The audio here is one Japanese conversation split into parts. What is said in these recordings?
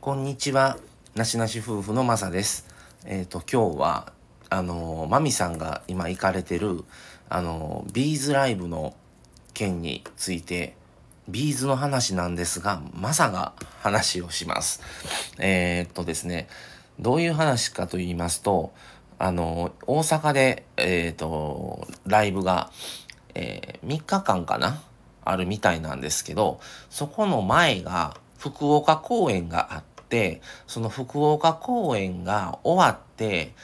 こんにちは。なしなし夫婦のまさです。えっ、と、今日は、あの、マミさんが今行かれてる、あの、ビーズライブの件について、ビーズの話なんですが、まさが話をします。えっとですね、どういう話かと言いますと、あの、大阪で、えっ、と、ライブが、え、3日間かな？あるみたいなんですけど、そこの前が福岡公演があって、その福岡公演が終わって、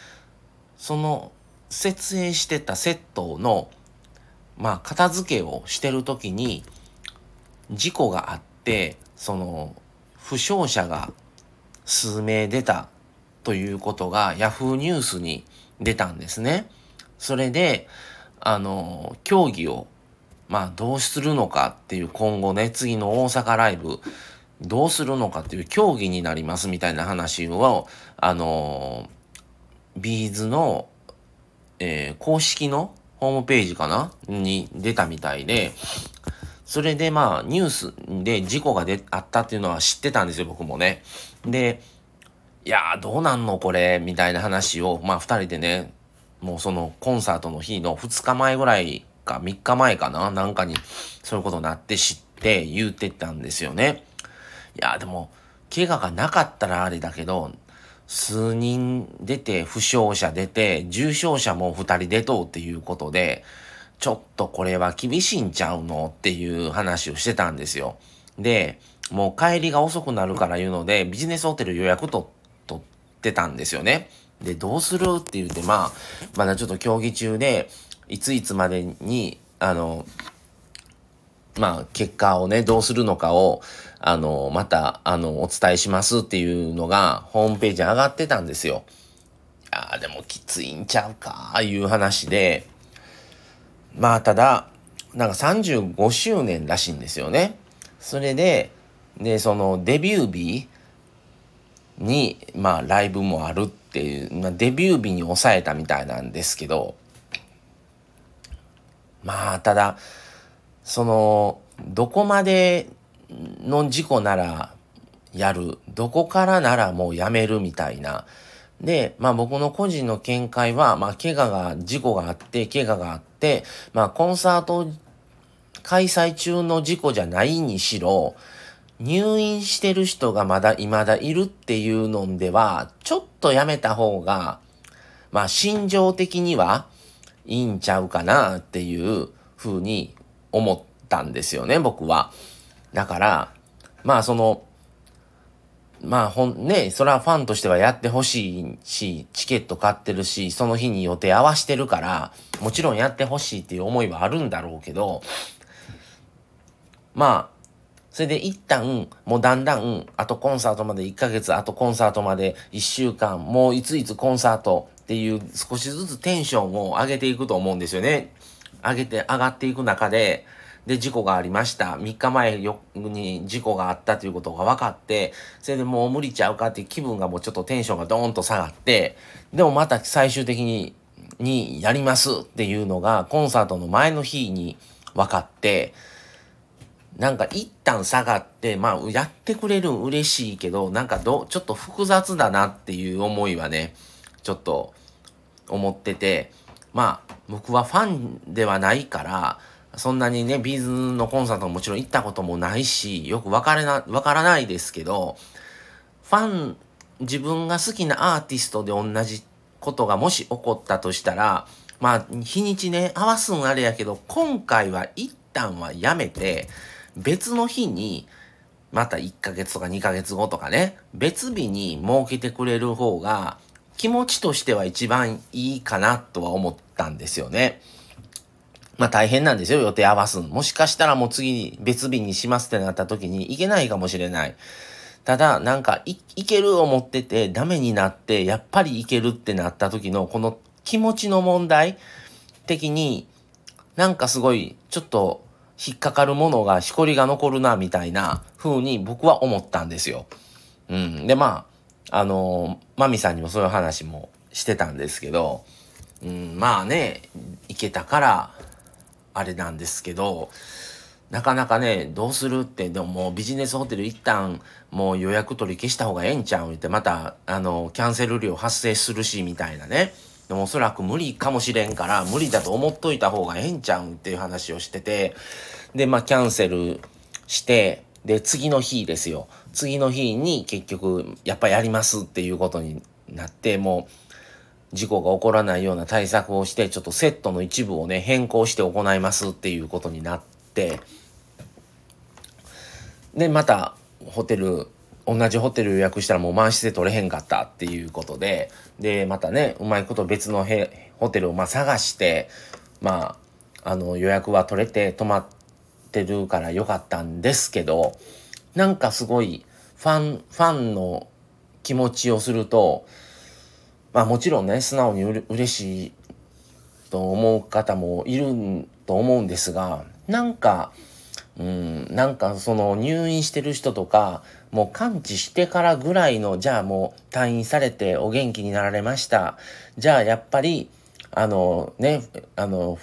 その設営してたセットの、まあ、片付けをしてる時に、事故があって、その、負傷者が数名出たということが Yahoo ニュースに出たんですね。それで、あの、競技を、まあ、どうするのかっていう今後ね、次の大阪ライブ、どうするのかっていう競技になりますみたいな話を、あの、ビーズの、えー、公式のホームページかな？に出たみたいで、それでまあニュースで事故がであったっていうのは知ってたんですよ、僕もね。で、いやーどうなんのこれ、みたいな話を、まあ二人でね、もうそのコンサートの日の2日前ぐらいか3日前かな？なんかにそういうことになって知って言うてたんですよね。いやでも、怪我がなかったらあれだけど、数人出て、負傷者出て、重傷者も2人出とうっていうことで、ちょっとこれは厳しいんちゃうのっていう話をしてたんですよ。で、もう帰りが遅くなるから言うので、ビジネスホテル予約と取ってたんですよね。で、どうするって言って、まあ、まだちょっと競技中で、いついつまでに、あの、まあ、結果をね、どうするのかを、あの、また、あの、お伝えしますっていうのが、ホームページ上がってたんですよ。ああ、でもきついんちゃうか、いう話で、まあ、ただ、なんか35周年らしいんですよね。それで、で、そのデビュー日に、まあ、ライブもあるっていう、まあ、デビュー日に抑えたみたいなんですけど、まあ、ただ、その、どこまでの事故ならやる、どこからならもうやめるみたいな。で、まあ僕の個人の見解は、まあ怪我が、事故があって、怪我があって、まあコンサート開催中の事故じゃないにしろ、入院してる人がまだ未だいるっていうのでは、ちょっとやめた方が、まあ心情的にはいいんちゃうかなっていうふうに思ったんですよね、僕は。だから、まあその、まあほん、ね、それはファンとしてはやってほしいし、チケット買ってるし、その日に予定合わしてるから、もちろんやってほしいっていう思いはあるんだろうけど、まあ、それで一旦、もうだんだん、あとコンサートまで1ヶ月、あとコンサートまで1週間、もういついつコンサートっていう少しずつテンションを上げていくと思うんですよね。上げて、上がっていく中で、で、事故がありました。3日前に事故があったということが分かって、それでもう無理ちゃうかって気分がもうちょっとテンションがドーンと下がって、でもまた最終的に、にやりますっていうのが、コンサートの前の日に分かって、なんか一旦下がって、まあ、やってくれる嬉しいけど、なんかど、ちょっと複雑だなっていう思いはね、ちょっと思ってて、まあ、僕はファンではないから、そんなにね、ビーズのコンサートももちろん行ったこともないし、よくわからな、わからないですけど、ファン、自分が好きなアーティストで同じことがもし起こったとしたら、まあ、日にちね、合わすんあれやけど、今回は一旦はやめて、別の日に、また1ヶ月とか2ヶ月後とかね、別日に設けてくれる方が、気持ちとしては一番いいかなとは思ったんですよね。まあ大変なんですよ、予定合わすもしかしたらもう次に別日にしますってなった時に行けないかもしれない。ただ、なんかい、いける思っててダメになって、やっぱりいけるってなった時のこの気持ちの問題的に、なんかすごい、ちょっと引っかかるものが、しこりが残るな、みたいな風に僕は思ったんですよ。うん。で、まあ、あのー、マミさんにもそういう話もしてたんですけど、うん、まあね、いけたから、あれなんですけど、なかなかね、どうするって、でももうビジネスホテル一旦もう予約取り消した方がええんちゃう？って、また、あの、キャンセル料発生するし、みたいなね。でもおそらく無理かもしれんから、無理だと思っといた方がええんちゃう？っていう話をしてて、で、まあ、キャンセルして、で、次の日ですよ。次の日に結局、やっぱやりますっていうことになって、もう、事故が起こらないような対策をして、ちょっとセットの一部をね、変更して行いますっていうことになって、で、また、ホテル、同じホテル予約したらもう満室で取れへんかったっていうことで、で、またね、うまいこと別のホテルをま探して、まあ、あの予約は取れて泊まってるからよかったんですけど、なんかすごいファン、ファンの気持ちをすると、まあもちろんね、素直にうれ嬉しいと思う方もいると思うんですが、なんか、うん、なんかその入院してる人とか、もう完治してからぐらいの、じゃあもう退院されてお元気になられました。じゃあやっぱり、あのね、あの、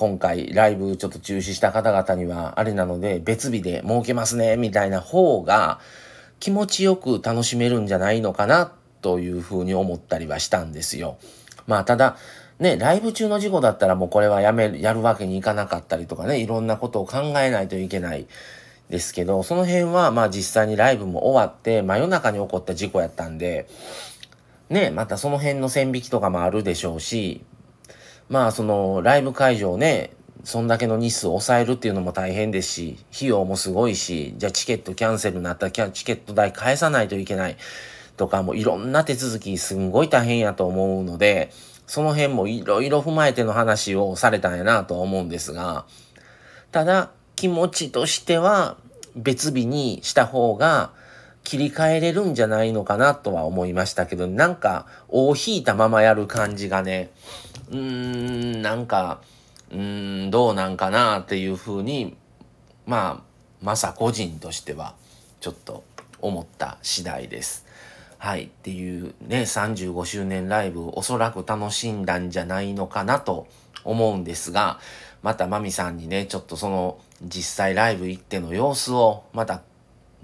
今回ライブちょっと中止した方々にはあれなので別日で設けますね、みたいな方が気持ちよく楽しめるんじゃないのかな、というふうに思ったりはしたんですよ。まあただ、ね、ライブ中の事故だったらもうこれはやめる、やるわけにいかなかったりとかね、いろんなことを考えないといけないですけど、その辺はまあ実際にライブも終わって、真夜中に起こった事故やったんで、ね、またその辺の線引きとかもあるでしょうし、まあそのライブ会場ね、そんだけの日数を抑えるっていうのも大変ですし、費用もすごいし、じゃあチケットキャンセルになったらチケット代返さないといけないとかもういろんな手続きすんごい大変やと思うので、その辺もいろいろ踏まえての話をされたんやなと思うんですが、ただ気持ちとしては別日にした方が切り替えれるんじゃないのかなとは思いましたけど、なんか、大引いたままやる感じがね、うーん、なんか、うん、どうなんかなっていうふうに、まあ、まさ個人としては、ちょっと思った次第です。はい、っていうね、35周年ライブおそらく楽しんだんじゃないのかなと思うんですが、またマミさんにね、ちょっとその実際ライブ行っての様子をまた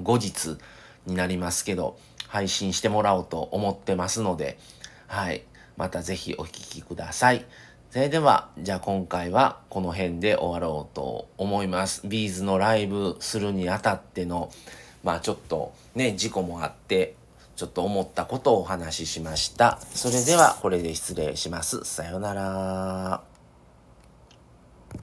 後日になりますけど、配信してもらおうと思ってますので、はい、またぜひお聴きください。それでは、じゃあ今回はこの辺で終わろうと思います。ビーズのライブするにあたっての、まあちょっとね、事故もあって、ちょっと思ったことをお話ししました。それではこれで失礼します。さようなら。